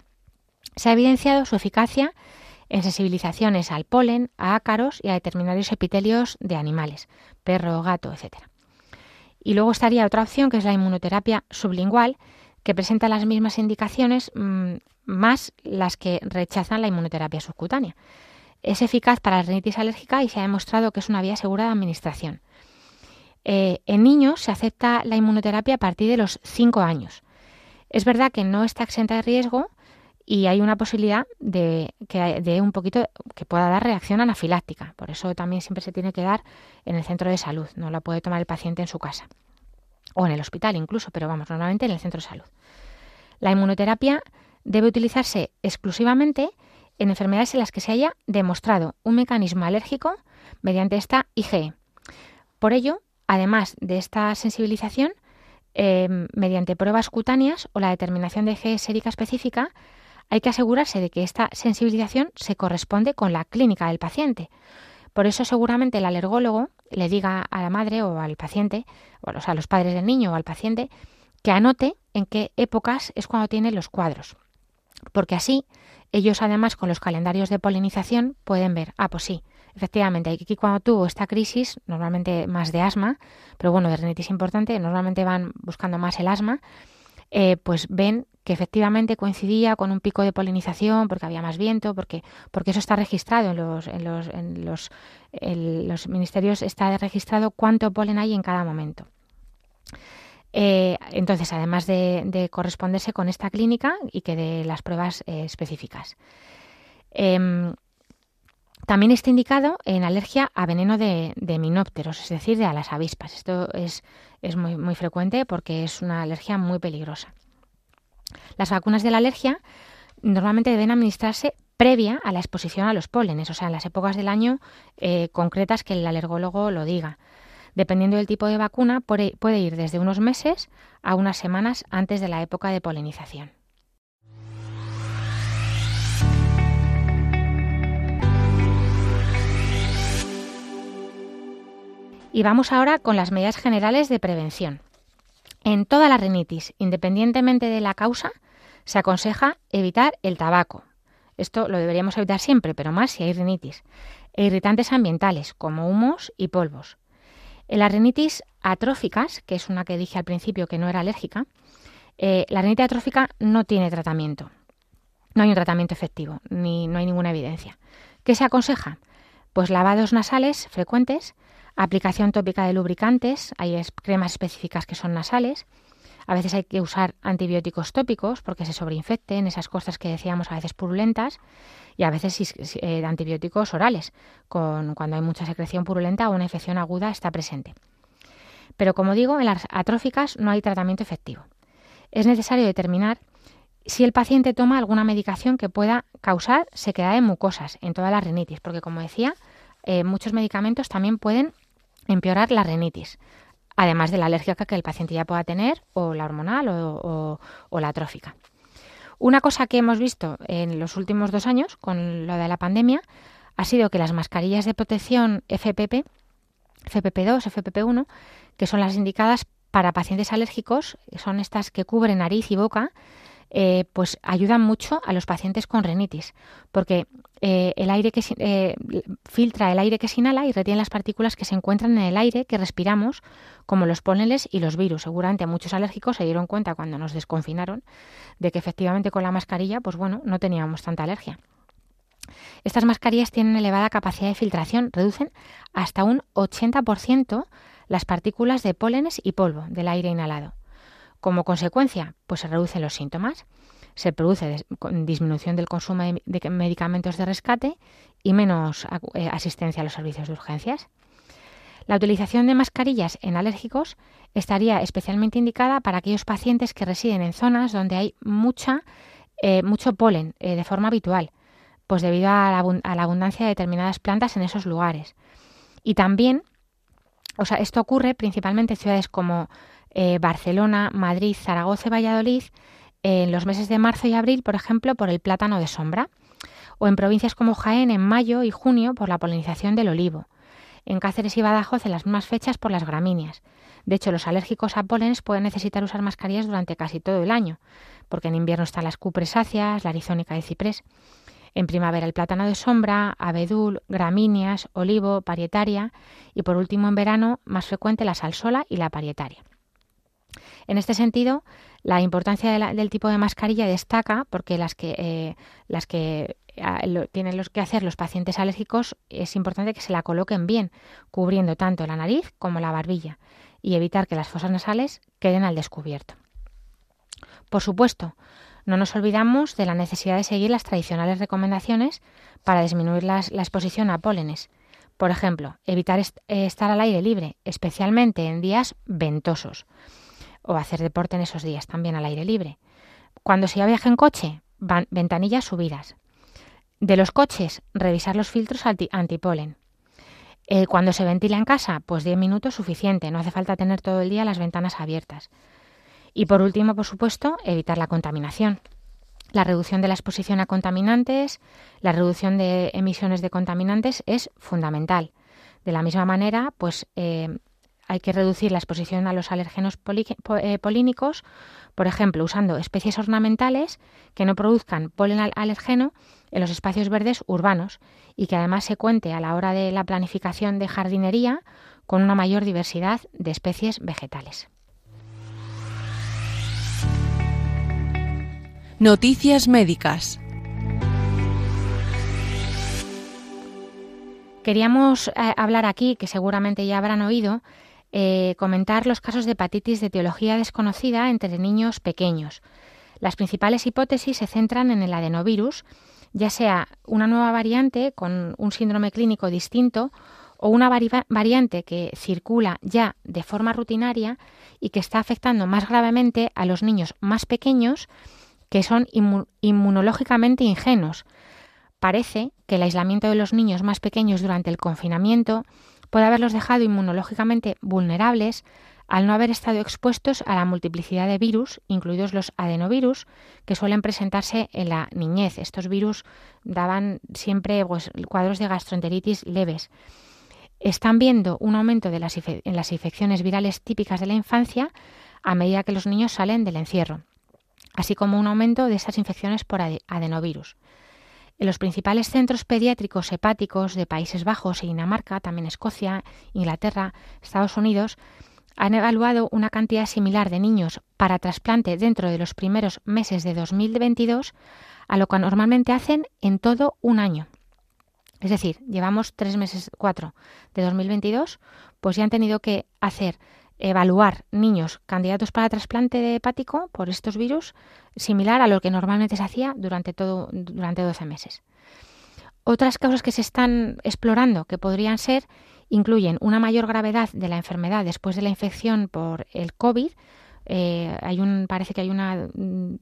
Se ha evidenciado su eficacia en sensibilizaciones al polen, a ácaros y a determinados epitelios de animales, perro, gato, etc. Y luego estaría otra opción que es la inmunoterapia sublingual, que presenta las mismas indicaciones mm, más las que rechazan la inmunoterapia subcutánea. Es eficaz para la rinitis alérgica y se ha demostrado que es una vía segura de administración. Eh, en niños se acepta la inmunoterapia a partir de los 5 años. Es verdad que no está exenta de riesgo y hay una posibilidad de que de un poquito que pueda dar reacción anafiláctica. Por eso también siempre se tiene que dar en el centro de salud, no la puede tomar el paciente en su casa o en el hospital incluso, pero vamos, normalmente en el centro de salud. La inmunoterapia debe utilizarse exclusivamente en enfermedades en las que se haya demostrado un mecanismo alérgico mediante esta IgE. Por ello, además de esta sensibilización, eh, mediante pruebas cutáneas o la determinación de IgE sérica específica, hay que asegurarse de que esta sensibilización se corresponde con la clínica del paciente. Por eso seguramente el alergólogo le diga a la madre o al paciente, o a los padres del niño o al paciente, que anote en qué épocas es cuando tiene los cuadros. Porque así ellos además con los calendarios de polinización pueden ver, ah, pues sí, efectivamente, aquí cuando tuvo esta crisis, normalmente más de asma, pero bueno, de rinitis importante, normalmente van buscando más el asma, eh, pues ven que efectivamente coincidía con un pico de polinización porque había más viento, porque, porque eso está registrado en los, en los, en los, ministerios, está registrado cuánto polen hay en cada momento. Eh, entonces, además de, corresponderse con esta clínica y que de las pruebas eh, específicas. Em, también está indicado en alergia a veneno de, de, minópteros, es decir, de a las avispas. Esto es, es muy, muy frecuente porque es una alergia muy peligrosa. Las vacunas de la alergia normalmente deben administrarse previa a la exposición a los pólenes, o sea, en las épocas del año eh, concretas que el alergólogo lo diga. Dependiendo del tipo de vacuna, puede ir desde unos meses a unas semanas antes de la época de polinización. Y vamos ahora con las medidas generales de prevención. En toda la rinitis, independientemente de la causa, se aconseja evitar el tabaco. Esto lo deberíamos evitar siempre, pero más si hay rinitis. E irritantes ambientales, como humos y polvos. En las rinitis atróficas, que es una que dije al principio que no era alérgica, eh, la rinitis atrófica no tiene tratamiento. No hay un tratamiento efectivo, ni no hay ninguna evidencia. ¿Qué se aconseja? Pues lavados nasales frecuentes, aplicación tópica de lubricantes, hay cremas específicas que son nasales. A veces hay que usar antibióticos tópicos porque se sobreinfecten esas cosas que decíamos a veces purulentas y a veces eh, antibióticos orales con, cuando hay mucha secreción purulenta o una infección aguda está presente. Pero como digo, en las atróficas no hay tratamiento efectivo. Es necesario determinar si el paciente toma alguna medicación que pueda causar sequedad de mucosas en toda la rinitis, porque como decía, eh, muchos medicamentos también pueden empeorar la rinitis, además de la alergia que el paciente ya pueda tener, o la hormonal o, la atrófica. Una cosa que hemos visto en los últimos dos años con lo de la pandemia ha sido que las mascarillas de protección FPP, FPP2, FPP1, que son las indicadas para pacientes alérgicos, son estas que cubren nariz y boca, eh, pues ayudan mucho a los pacientes con rinitis, porque eh, el aire que eh, filtra el aire que se inhala y retiene las partículas que se encuentran en el aire que respiramos, como los pólenes y los virus. Seguramente muchos alérgicos se dieron cuenta cuando nos desconfinaron de que efectivamente con la mascarilla, pues bueno, no teníamos tanta alergia. Estas mascarillas tienen elevada capacidad de filtración, reducen hasta un 80% las partículas de pólenes y polvo del aire inhalado. Como consecuencia, pues se reducen los síntomas, se produce disminución del consumo de medicamentos de rescate y menos eh, asistencia a los servicios de urgencias. La utilización de mascarillas en alérgicos estaría especialmente indicada para aquellos pacientes que residen en zonas donde hay mucha, eh, mucho polen eh, de forma habitual, pues debido a la, a la, abundancia de determinadas plantas en esos lugares. Y también, o sea, esto ocurre principalmente en ciudades como eh, Barcelona, Madrid, Zaragoza y Valladolid en los meses de marzo y abril, por ejemplo, por el plátano de sombra, o en provincias como Jaén en mayo y junio por la polinización del olivo, en Cáceres y Badajoz en las mismas fechas por las gramíneas. De hecho, los alérgicos a pólenes pueden necesitar usar mascarillas durante casi todo el año, porque en invierno están las cupresáceas, la arizónica de ciprés. En primavera el plátano de sombra, abedul, gramíneas, olivo, parietaria y por último en verano más frecuente la salsola y la parietaria. En este sentido, la importancia del tipo de mascarilla destaca porque las que, eh, las que tienen los que hacer los pacientes alérgicos es importante que se la coloquen bien, cubriendo tanto la nariz como la barbilla y evitar que las fosas nasales queden al descubierto. Por supuesto, no nos olvidamos de la necesidad de seguir las tradicionales recomendaciones para disminuir la exposición a pólenes. Por ejemplo, evitar estar al aire libre, especialmente en días ventosos o hacer deporte en esos días también al aire libre. Cuando se viaja en coche, ventanillas subidas. De los coches, revisar los filtros anti antipolen. Eh, cuando se ventila en casa, pues 10 minutos suficiente, no hace falta tener todo el día las ventanas abiertas. Y por último, por supuesto, evitar la contaminación. la reducción de la exposición a contaminantes, la reducción de emisiones de contaminantes es fundamental. De la misma manera, pues eh, hay que reducir la exposición a los alérgenos eh, polínicos, por ejemplo, usando especies ornamentales que no produzcan polen alergeno en los espacios verdes urbanos y que además se cuente a la hora de la planificación de jardinería con una mayor diversidad de especies vegetales. Noticias médicas. Queríamos eh, hablar aquí, que seguramente ya habrán oído, eh, comentar los casos de hepatitis de etiología desconocida entre niños pequeños. Las principales hipótesis se centran en el adenovirus, ya sea una nueva variante con un síndrome clínico distinto o una variante que circula ya de forma rutinaria y que está afectando más gravemente a los niños más pequeños que son inmunológicamente ingenuos. Parece que el aislamiento de los niños más pequeños durante el confinamiento puede haberlos dejado inmunológicamente vulnerables al no haber estado expuestos a la multiplicidad de virus, incluidos los adenovirus, que suelen presentarse en la niñez. Estos virus daban siempre pues, cuadros de gastroenteritis leves. Están viendo un aumento en las infecciones virales típicas de la infancia a medida que los niños salen del encierro, así como un aumento de esas infecciones por adenovirus. En los principales centros pediátricos hepáticos de Países Bajos y Dinamarca, también Escocia, Inglaterra, Estados Unidos, han evaluado una cantidad similar de niños para trasplante dentro de los primeros meses de 2022 a lo que normalmente hacen en todo un año. Es decir, llevamos tres meses, cuatro de 2022, pues ya han tenido que hacer evaluar niños candidatos para trasplante hepático por estos virus, similar a lo que normalmente se hacía durante, todo, durante 12 meses. Otras causas que se están explorando que podrían ser incluyen una mayor gravedad de la enfermedad después de la infección por el COVID. Eh, hay un, parece que hay una, mm,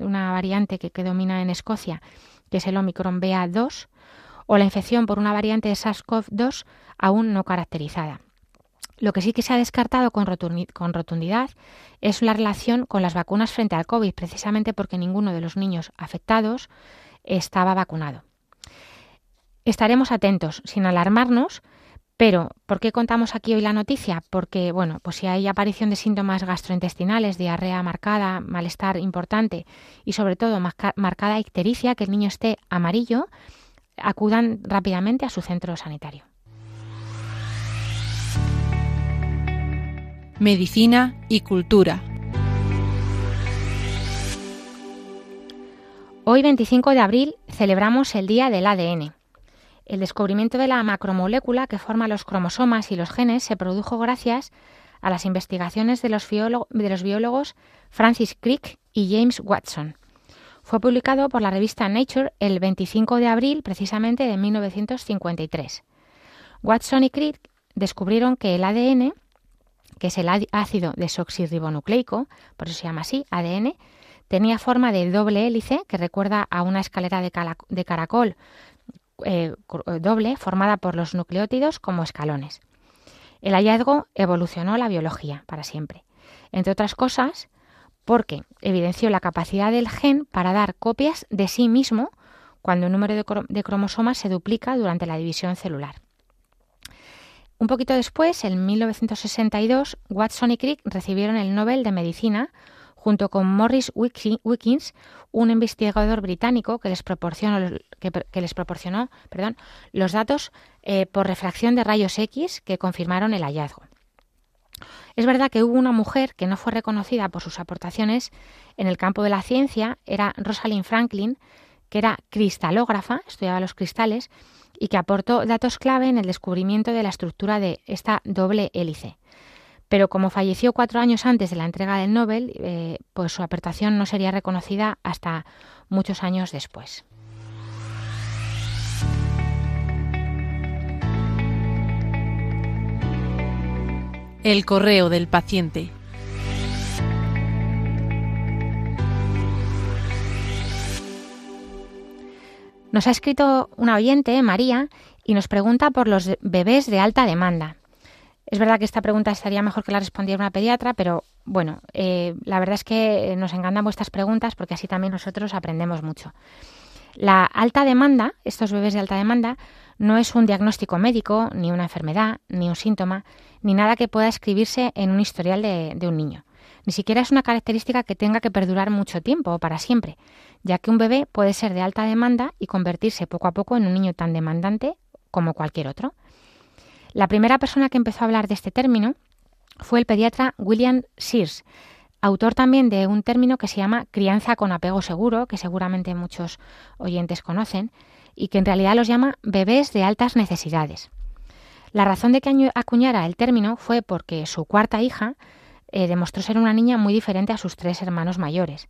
una variante que, que domina en Escocia, que es el Omicron BA2, o la infección por una variante de SARS-CoV-2 aún no caracterizada. Lo que sí que se ha descartado con, rotundidad es la relación con las vacunas frente al COVID, precisamente porque ninguno de los niños afectados estaba vacunado. Estaremos atentos, sin alarmarnos, pero ¿por qué contamos aquí hoy la noticia? Porque, bueno, pues si hay aparición de síntomas gastrointestinales, diarrea marcada, malestar importante y sobre todo marcada ictericia, que el niño esté amarillo, acudan rápidamente a su centro sanitario. Medicina y cultura. Hoy 25 de abril celebramos el Día del ADN. El descubrimiento de la macromolécula que forma los cromosomas y los genes se produjo gracias a las investigaciones de los, biólogos Francis Crick y James Watson. Fue publicado por la revista Nature el 25 de abril precisamente de 1953. Watson y Crick descubrieron que el ADN que es el ácido desoxirribonucleico, por eso se llama así, ADN, tenía forma de doble hélice que recuerda a una escalera de, caracol eh, doble formada por los nucleótidos como escalones. El hallazgo evolucionó la biología para siempre, entre otras cosas porque evidenció la capacidad del gen para dar copias de sí mismo cuando el número de cromosomas se duplica durante la división celular. Un poquito después, en 1962, Watson y Crick recibieron el Nobel de Medicina junto con Morris Wickins, un investigador británico que les proporcionó, los datos eh, por refracción de rayos X que confirmaron el hallazgo. Es verdad que hubo una mujer que no fue reconocida por sus aportaciones en el campo de la ciencia, era Rosalind Franklin, que era cristalógrafa, estudiaba los cristales, y que aportó datos clave en el descubrimiento de la estructura de esta doble hélice. Pero como falleció cuatro años antes de la entrega del Nobel, eh, pues su aportación no sería reconocida hasta muchos años después. El correo del paciente. Nos ha escrito una oyente, María, y nos pregunta por los bebés de alta demanda. Es verdad que esta pregunta estaría mejor que la respondiera una pediatra, pero bueno, eh, la verdad es que nos encantan vuestras preguntas porque así también nosotros aprendemos mucho. La alta demanda, estos bebés de alta demanda, no es un diagnóstico médico, ni una enfermedad, ni un síntoma, ni nada que pueda escribirse en un historial de, un niño. Ni siquiera es una característica que tenga que perdurar mucho tiempo o para siempre, ya que un bebé puede ser de alta demanda y convertirse poco a poco en un niño tan demandante como cualquier otro. La primera persona que empezó a hablar de este término fue el pediatra William Sears, autor también de un término que se llama crianza con apego seguro, que seguramente muchos oyentes conocen, y que en realidad los llama bebés de altas necesidades. La razón de que acuñara el término fue porque su cuarta hija eh, demostró ser una niña muy diferente a sus tres hermanos mayores.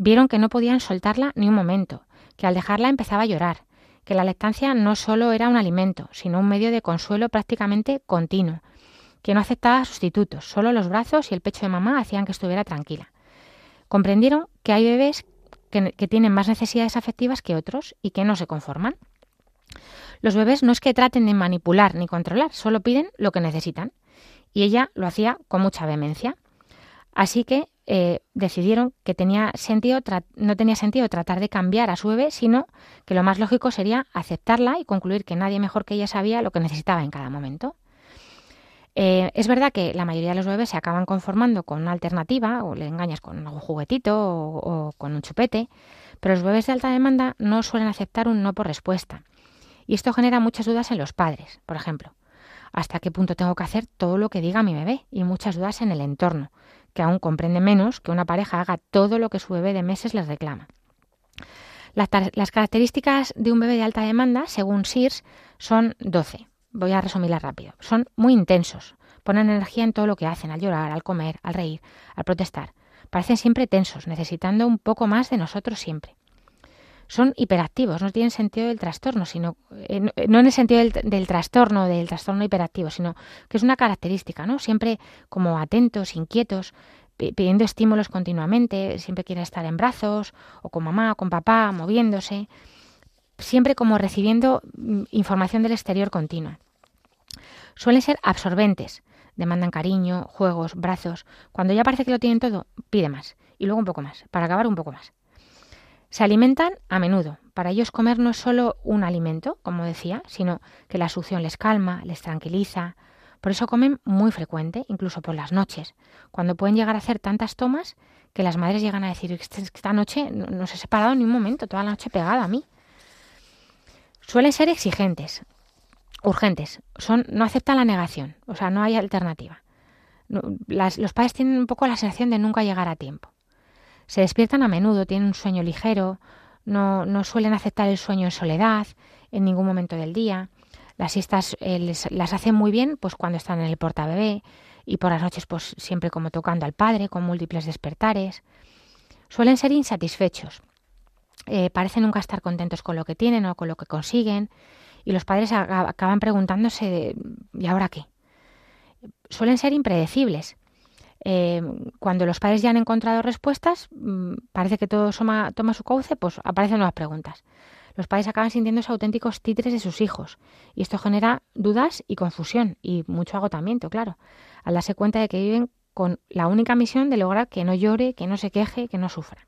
Vieron que no podían soltarla ni un momento, que al dejarla empezaba a llorar, que la lactancia no solo era un alimento, sino un medio de consuelo prácticamente continuo, que no aceptaba sustitutos, solo los brazos y el pecho de mamá hacían que estuviera tranquila. Comprendieron que hay bebés que, tienen más necesidades afectivas que otros y que no se conforman. Los bebés no es que traten de manipular ni controlar, solo piden lo que necesitan. Y ella lo hacía con mucha vehemencia. Así que eh, decidieron que tenía sentido no tenía sentido tratar de cambiar a su bebé, sino que lo más lógico sería aceptarla y concluir que nadie mejor que ella sabía lo que necesitaba en cada momento. Eh, es verdad que la mayoría de los bebés se acaban conformando con una alternativa, o le engañas con algún juguetito o, con un chupete, pero los bebés de alta demanda no suelen aceptar un no por respuesta. Y esto genera muchas dudas en los padres, por ejemplo. ¿Hasta qué punto tengo que hacer todo lo que diga mi bebé? Y muchas dudas en el entorno, que aún comprende menos que una pareja haga todo lo que su bebé de meses les reclama. Las, características de un bebé de alta demanda, según SIRS, son 12 voy a resumirla rápido. Son muy intensos. Ponen energía en todo lo que hacen, al llorar, al comer, al reír, al protestar. Parecen siempre tensos, necesitando un poco más de nosotros siempre. Son hiperactivos, no tienen sentido del trastorno, sino eh, no en el sentido del, trastorno, del trastorno hiperactivo, sino que es una característica, ¿no? Siempre como atentos, inquietos, pidiendo estímulos continuamente, siempre quieren estar en brazos, o con mamá, o con papá, moviéndose siempre como recibiendo mm, información del exterior continua. Suelen ser absorbentes, demandan cariño, juegos, brazos. Cuando ya parece que lo tienen todo, pide más y luego un poco más, para acabar un poco más. Se alimentan a menudo. Para ellos comer no es solo un alimento, como decía, sino que la succión les calma, les tranquiliza. Por eso comen muy frecuente, incluso por las noches, cuando pueden llegar a hacer tantas tomas que las madres llegan a decir, esta noche no se ha separado ni un momento, toda la noche pegada a mí. Suelen ser exigentes, urgentes, son, no aceptan la negación, o sea, no hay alternativa. los padres tienen un poco la sensación de nunca llegar a tiempo. Se despiertan a menudo, tienen un sueño ligero, no, no suelen aceptar el sueño en soledad en ningún momento del día. Las siestas eh, las hacen muy bien pues cuando están en el portabebé y por las noches pues siempre como tocando al padre con múltiples despertares. Suelen ser insatisfechos. Eh, parecen nunca estar contentos con lo que tienen o con lo que consiguen y los padres acaban preguntándose ¿y ahora qué? Suelen ser impredecibles. Eh, cuando los padres ya han encontrado respuestas, mm, parece que todo toma, su cauce, pues aparecen nuevas preguntas. Los padres acaban sintiéndose auténticos títeres de sus hijos y esto genera dudas y confusión y mucho agotamiento, claro, al darse cuenta de que viven con la única misión de lograr que no llore, que no se queje, que no sufra.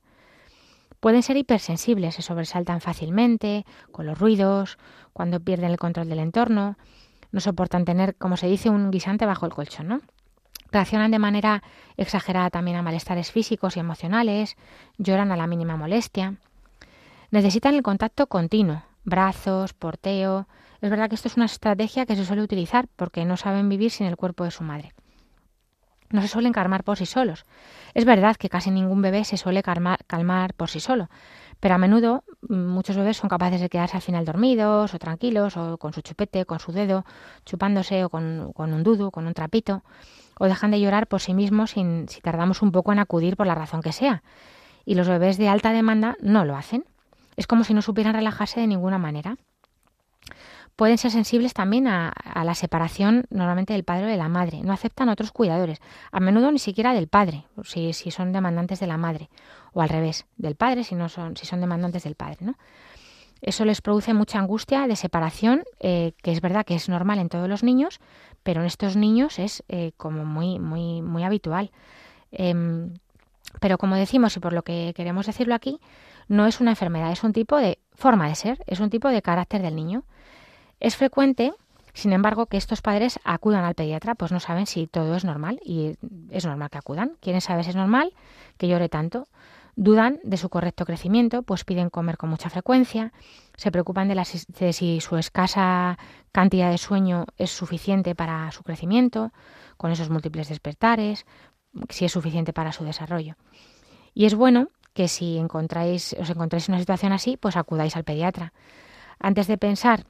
Pueden ser hipersensibles, se sobresaltan fácilmente con los ruidos, cuando pierden el control del entorno, no soportan tener, como se dice, un guisante bajo el colchón, ¿no? Reaccionan de manera exagerada también a malestares físicos y emocionales, lloran a la mínima molestia. Necesitan el contacto continuo, brazos, porteo. Es verdad que esto es una estrategia que se suele utilizar porque no saben vivir sin el cuerpo de su madre no se suelen calmar por sí solos. Es verdad que casi ningún bebé se suele calmar, por sí solo, pero a menudo mm, muchos bebés son capaces de quedarse al final dormidos o tranquilos o con su chupete, con su dedo, chupándose o con, un dudo, con un trapito, o dejan de llorar por sí mismos sin, si tardamos un poco en acudir por la razón que sea. Y los bebés de alta demanda no lo hacen. Es como si no supieran relajarse de ninguna manera pueden ser sensibles también a, la separación normalmente del padre o de la madre. No aceptan otros cuidadores, a menudo ni siquiera del padre, si, si son demandantes de la madre, o al revés, del padre si, no son, si son demandantes del padre. ¿no? Eso les produce mucha angustia de separación, eh, que es verdad que es normal en todos los niños, pero en estos niños es eh, como muy, muy, muy habitual. Em, pero como decimos, y por lo que queremos decirlo aquí, no es una enfermedad, es un tipo de forma de ser, es un tipo de carácter del niño. Es frecuente, sin embargo, que estos padres acudan al pediatra, pues no saben si todo es normal y es normal que acudan. Quieren saber si es normal que llore tanto. Dudan de su correcto crecimiento, pues piden comer con mucha frecuencia, se preocupan de, de si su escasa cantidad de sueño es suficiente para su crecimiento, con esos múltiples despertares, si es suficiente para su desarrollo. Y es bueno que si encontráis, os encontráis en una situación así, pues acudáis al pediatra. Antes de pensar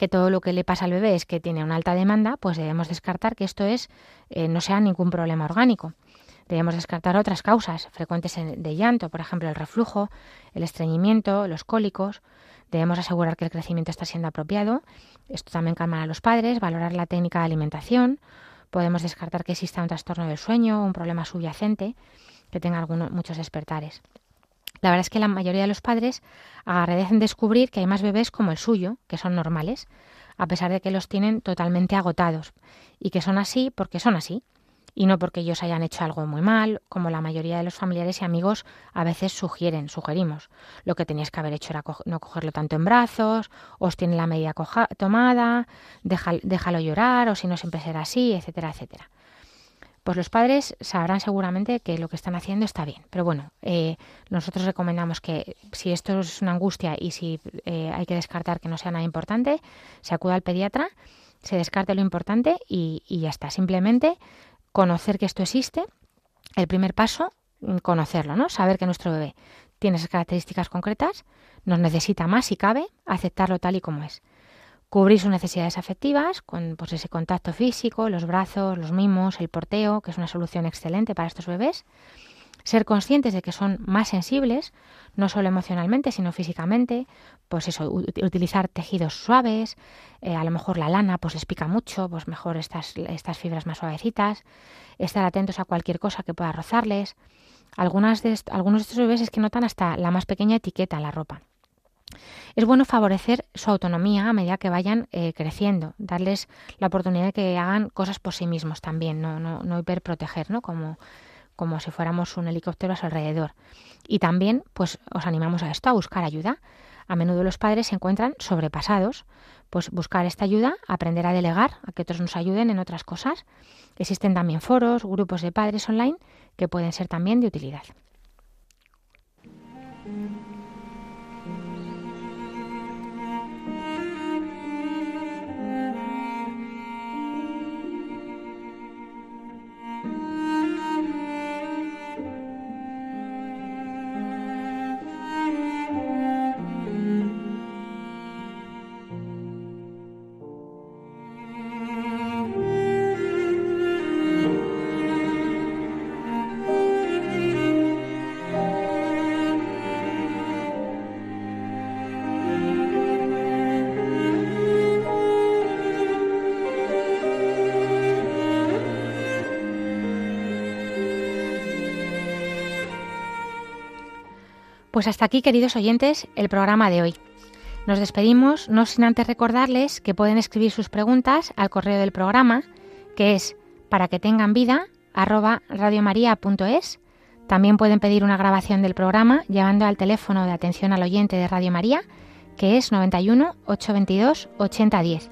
que todo lo que le pasa al bebé es que tiene una alta demanda, pues debemos descartar que esto es eh, no sea ningún problema orgánico. Debemos descartar otras causas frecuentes de llanto, por ejemplo, el reflujo, el estreñimiento, los cólicos. Debemos asegurar que el crecimiento está siendo apropiado. Esto también calma a los padres, valorar la técnica de alimentación. Podemos descartar que exista un trastorno del sueño, un problema subyacente que tenga algunos, muchos despertares. La verdad es que la mayoría de los padres agradecen descubrir que hay más bebés como el suyo, que son normales, a pesar de que los tienen totalmente agotados, y que son así porque son así, y no porque ellos hayan hecho algo muy mal, como la mayoría de los familiares y amigos a veces sugieren, sugerimos. Lo que tenías que haber hecho era no cogerlo tanto en brazos, os tiene la medida tomada, déjalo llorar, o si no siempre será así, etcétera, etcétera pues los padres sabrán seguramente que lo que están haciendo está bien. Pero bueno, eh, nosotros recomendamos que si esto es una angustia y si eh, hay que descartar que no sea nada importante, se acuda al pediatra, se descarte lo importante y, y ya está. Simplemente conocer que esto existe. El primer paso, conocerlo, ¿no? Saber que nuestro bebé tiene esas características concretas, nos necesita más si cabe, aceptarlo tal y como es cubrir sus necesidades afectivas con pues, ese contacto físico, los brazos, los mimos, el porteo, que es una solución excelente para estos bebés. Ser conscientes de que son más sensibles, no solo emocionalmente, sino físicamente. Pues eso, utilizar tejidos suaves, eh, a lo mejor la lana pues les pica mucho, pues mejor estas, estas fibras más suavecitas. Estar atentos a cualquier cosa que pueda rozarles. Algunas de algunos de estos bebés es que notan hasta la más pequeña etiqueta en la ropa. Es bueno favorecer su autonomía a medida que vayan eh, creciendo, darles la oportunidad de que hagan cosas por sí mismos también, no, no, no hiperproteger, ¿no? Como, como si fuéramos un helicóptero a su alrededor. Y también, pues, os animamos a esto, a buscar ayuda. A menudo los padres se encuentran sobrepasados, pues buscar esta ayuda, aprender a delegar, a que otros nos ayuden en otras cosas. Existen también foros, grupos de padres online que pueden ser también de utilidad. Pues hasta aquí, queridos oyentes, el programa de hoy. Nos despedimos, no sin antes recordarles que pueden escribir sus preguntas al correo del programa, que es para que tengan vida radiomaria.es. También pueden pedir una grabación del programa llevando al teléfono de atención al oyente de Radio María, que es 91 822 8010.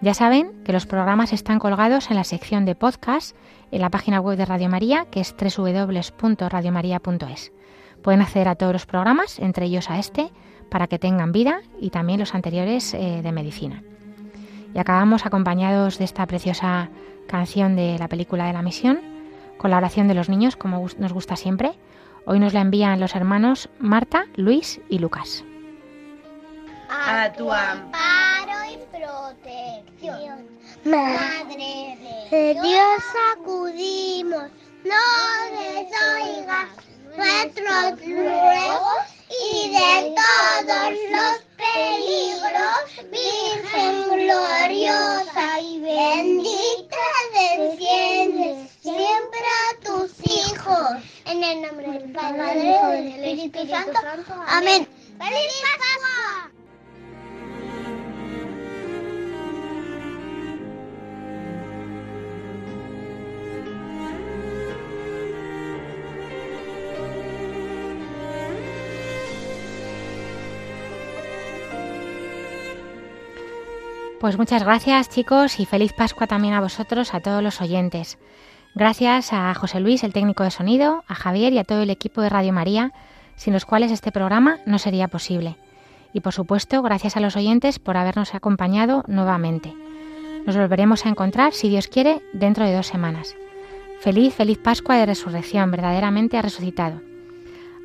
Ya saben que los programas están colgados en la sección de podcast en la página web de Radio María, que es www.radiomaria.es. Pueden acceder a todos los programas, entre ellos a este, para que tengan vida y también los anteriores eh, de medicina. Y acabamos acompañados de esta preciosa canción de la película de la misión, con la oración de los niños, como nos gusta siempre. Hoy nos la envían los hermanos Marta, Luis y Lucas. A tu amparo y protección, Madre de Dios acudimos, no desoigas nuestros ruegos y de todos los peligros, Virgen gloriosa y bendita, desciende siempre a tus hijos. En el nombre del Padre, del Espíritu Santo. Amén. ¡Feliz Pascua! Pues muchas gracias chicos y feliz Pascua también a vosotros, a todos los oyentes. Gracias a José Luis, el técnico de sonido, a Javier y a todo el equipo de Radio María, sin los cuales este programa no sería posible. Y por supuesto, gracias a los oyentes por habernos acompañado nuevamente. Nos volveremos a encontrar, si Dios quiere, dentro de dos semanas. Feliz, feliz Pascua de Resurrección, verdaderamente ha resucitado.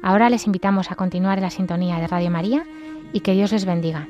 Ahora les invitamos a continuar en la sintonía de Radio María y que Dios les bendiga.